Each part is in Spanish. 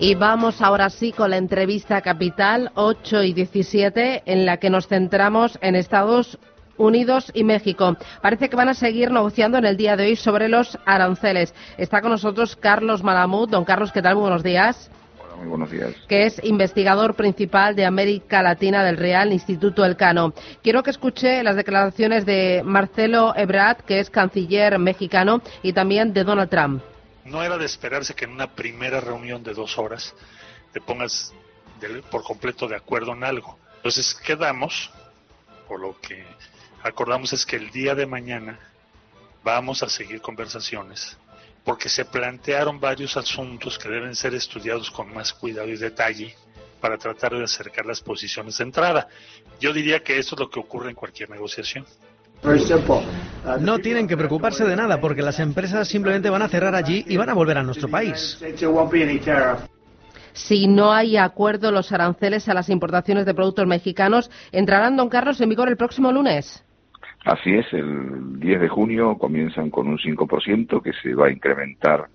Y vamos ahora sí con la entrevista capital 8 y 17 en la que nos centramos en Estados Unidos y México. Parece que van a seguir negociando en el día de hoy sobre los aranceles. Está con nosotros Carlos Malamud. Don Carlos, ¿qué tal? Muy buenos días. Hola, muy buenos días. Que es investigador principal de América Latina del Real Instituto Elcano. Quiero que escuche las declaraciones de Marcelo Ebrard, que es canciller mexicano, y también de Donald Trump. No era de esperarse que en una primera reunión de dos horas te pongas por completo de acuerdo en algo. Entonces quedamos, por lo que acordamos es que el día de mañana vamos a seguir conversaciones porque se plantearon varios asuntos que deben ser estudiados con más cuidado y detalle para tratar de acercar las posiciones de entrada. Yo diría que eso es lo que ocurre en cualquier negociación. No tienen que preocuparse de nada porque las empresas simplemente van a cerrar allí y van a volver a nuestro país. Si no hay acuerdo, los aranceles a las importaciones de productos mexicanos entrarán, don Carlos, en vigor el próximo lunes. Así es, el 10 de junio comienzan con un 5% que se va a incrementar,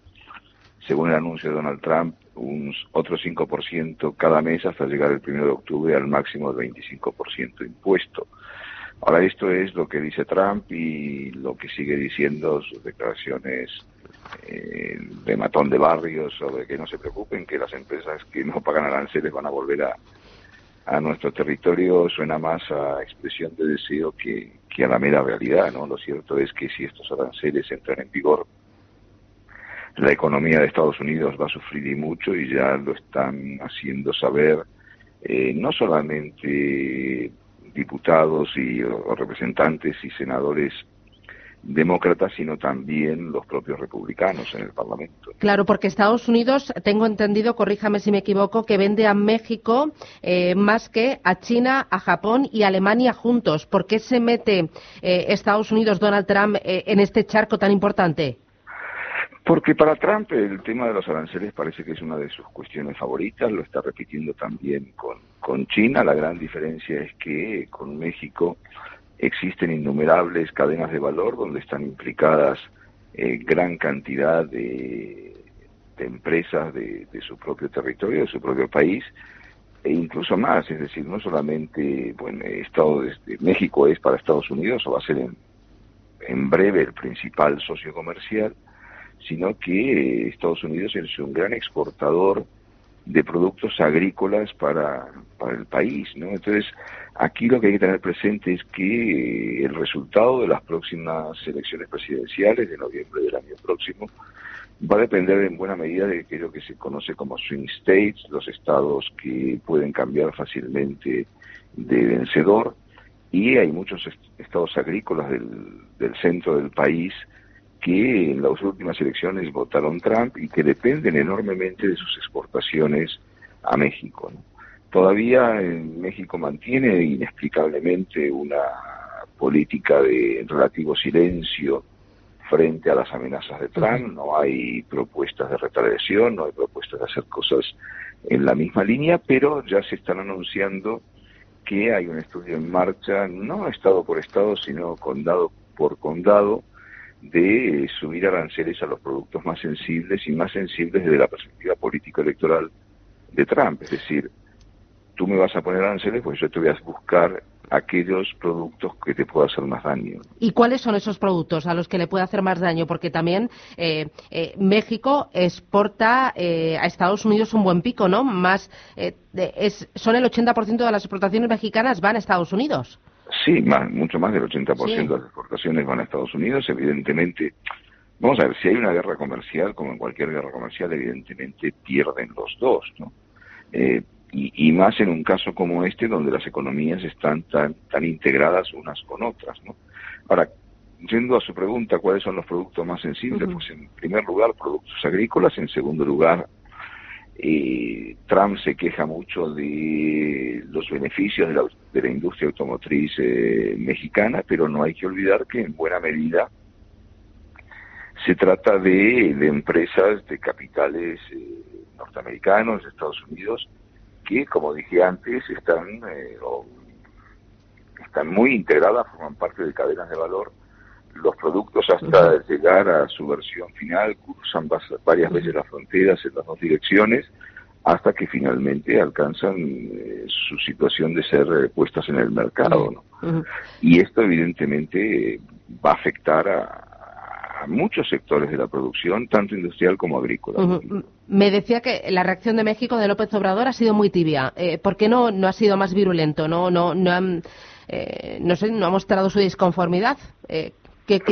según el anuncio de Donald Trump, un otro 5% cada mes hasta llegar el 1 de octubre al máximo del 25% impuesto. Ahora esto es lo que dice Trump y lo que sigue diciendo sus declaraciones eh, de matón de barrios sobre que no se preocupen, que las empresas que no pagan aranceles van a volver a, a nuestro territorio suena más a expresión de deseo que, que a la mera realidad, ¿no? Lo cierto es que si estos aranceles entran en vigor, la economía de Estados Unidos va a sufrir y mucho y ya lo están haciendo saber eh, no solamente diputados y representantes y senadores demócratas, sino también los propios republicanos en el Parlamento. Claro, porque Estados Unidos, tengo entendido, corríjame si me equivoco, que vende a México eh, más que a China, a Japón y a Alemania juntos. ¿Por qué se mete eh, Estados Unidos, Donald Trump, eh, en este charco tan importante? Porque para Trump el tema de los aranceles parece que es una de sus cuestiones favoritas, lo está repitiendo también con, con China. La gran diferencia es que con México existen innumerables cadenas de valor donde están implicadas eh, gran cantidad de, empresas de, su propio territorio, de su propio país, e incluso más, es decir, no solamente, bueno, Estado de, México es para Estados Unidos o va a ser en, en breve el principal socio comercial, sino que Estados Unidos es un gran exportador de productos agrícolas para, para el país, ¿no? Entonces, aquí lo que hay que tener presente es que eh, el resultado de las próximas elecciones presidenciales de noviembre del año próximo va a depender en buena medida de aquello que se conoce como swing states, los estados que pueden cambiar fácilmente de vencedor, y hay muchos estados agrícolas del, del centro del país que en las últimas elecciones votaron Trump y que dependen enormemente de sus exportaciones a México. Todavía en México mantiene inexplicablemente una política de relativo silencio frente a las amenazas de Trump, no hay propuestas de retaliación, no hay propuestas de hacer cosas en la misma línea, pero ya se están anunciando que hay un estudio en marcha, no estado por estado, sino condado por condado, de subir aranceles a los productos más sensibles y más sensibles desde la perspectiva político-electoral de Trump. Es decir, tú me vas a poner aranceles, pues yo te voy a buscar aquellos productos que te puedan hacer más daño. ¿Y cuáles son esos productos a los que le puede hacer más daño? Porque también eh, eh, México exporta eh, a Estados Unidos un buen pico, ¿no? Más, es, son el 80% de las exportaciones mexicanas van a Estados Unidos. Sí, más, mucho más del 80% de las exportaciones van a Estados Unidos. Evidentemente, vamos a ver, si hay una guerra comercial, como en cualquier guerra comercial, evidentemente pierden los dos, ¿no? Eh, y, más en un caso como este, donde las economías están tan, tan integradas unas con otras, ¿no? Ahora, yendo a su pregunta, ¿cuáles son los productos más sensibles? Pues en primer lugar, productos agrícolas, en segundo lugar, eh, Trump se queja mucho de los beneficios de la, de la industria automotriz eh, mexicana, pero no hay que olvidar que en buena medida se trata de, de empresas de capitales eh, norteamericanos, de Estados Unidos, que, como dije antes, están, eh, están muy integradas, forman parte de cadenas de valor los productos hasta llegar a su versión final cruzan varias veces las fronteras en las dos direcciones, hasta que finalmente alcanzan eh, su situación de ser eh, puestas en el mercado. ¿no? Y esto evidentemente va a afectar a, muchos sectores de la producción, tanto industrial como agrícola. Me decía que la reacción de México de López Obrador ha sido muy tibia. Eh, ¿Por qué no, no ha sido más virulento? ¿No, no, no, han, no, sé, no ha mostrado su disconformidad?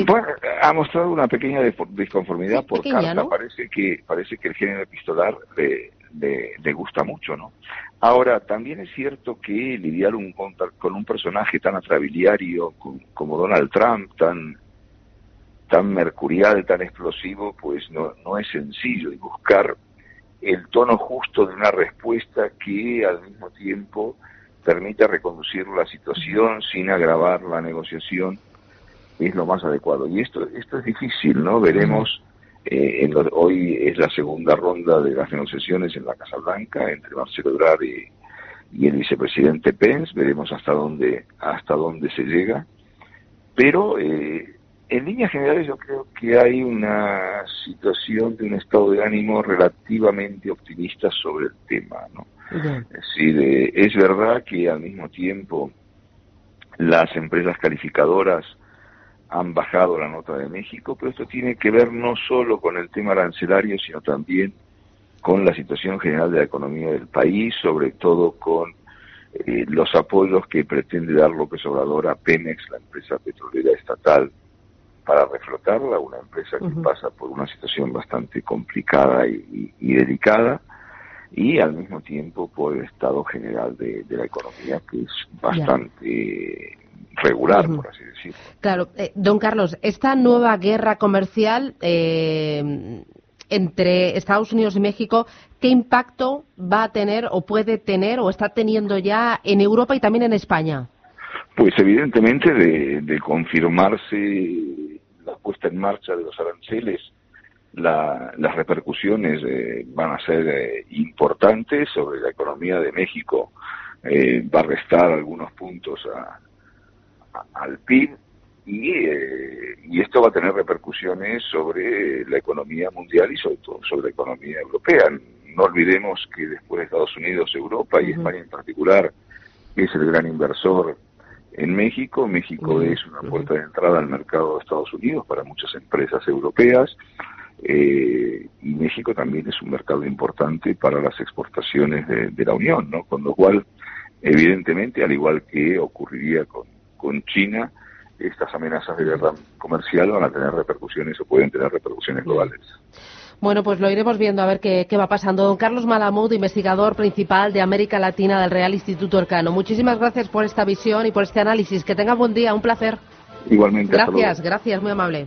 Bueno, ha mostrado una pequeña disconformidad por carta. Parece que parece que el género epistolar le, le, gusta mucho, ¿no? Ahora, también es cierto que lidiar un, con un personaje tan atrabiliario como Donald Trump, tan, tan mercurial, tan explosivo, pues no, no es sencillo y buscar el tono justo de una respuesta que al mismo tiempo permita reconducir la situación sin agravar la negociación es lo más adecuado. Y esto, esto es difícil, ¿no? Veremos eh, hoy es la segunda ronda de las negociaciones en la Casa Blanca entre Marcelo Ebrard y, el vicepresidente Pence. Veremos hasta dónde hasta dónde se llega. Pero eh, en líneas generales yo creo que hay una situación de un estado de ánimo relativamente optimista sobre el tema. ¿no? Es decir, eh, es verdad que al mismo tiempo las empresas calificadoras han bajado la nota de México, pero esto tiene que ver no solo con el tema arancelario, sino también con la situación general de la economía del país, sobre todo con eh, los apoyos que pretende dar López Obrador a Pemex, la empresa petrolera estatal, para reflotarla, una empresa que pasa por una situación bastante complicada y, delicada, y al mismo tiempo por el estado general de, la economía, que es bastante regular, por así decirlo. Claro, eh, don Carlos, esta nueva guerra comercial eh, entre Estados Unidos y México, ¿qué impacto va a tener o puede tener o está teniendo ya en Europa y también en España? Pues evidentemente de, confirmarse la puesta en marcha de los aranceles, las repercusiones eh, van a ser importantes sobre la economía de México. va a restar algunos puntos a, al PIB eh, y, esto va a tener repercusiones sobre la economía mundial y sobre todo sobre la economía europea. No olvidemos que después de Estados Unidos, Europa y España en particular es el gran inversor en México. México es una puerta de entrada al mercado de Estados Unidos para muchas empresas europeas. Eh, y México también es un mercado importante para las exportaciones de, de la Unión, ¿no? Con lo cual, evidentemente, al igual que ocurriría con con China, estas amenazas de guerra comercial van a tener repercusiones o pueden tener repercusiones globales. Bueno, pues lo iremos viendo a ver qué, va pasando. Don Carlos Malamud, investigador principal de América Latina del Real Instituto Orcano. Muchísimas gracias por esta visión y por este análisis. Que tenga buen día, un placer. Igualmente. Gracias, gracias, muy amable.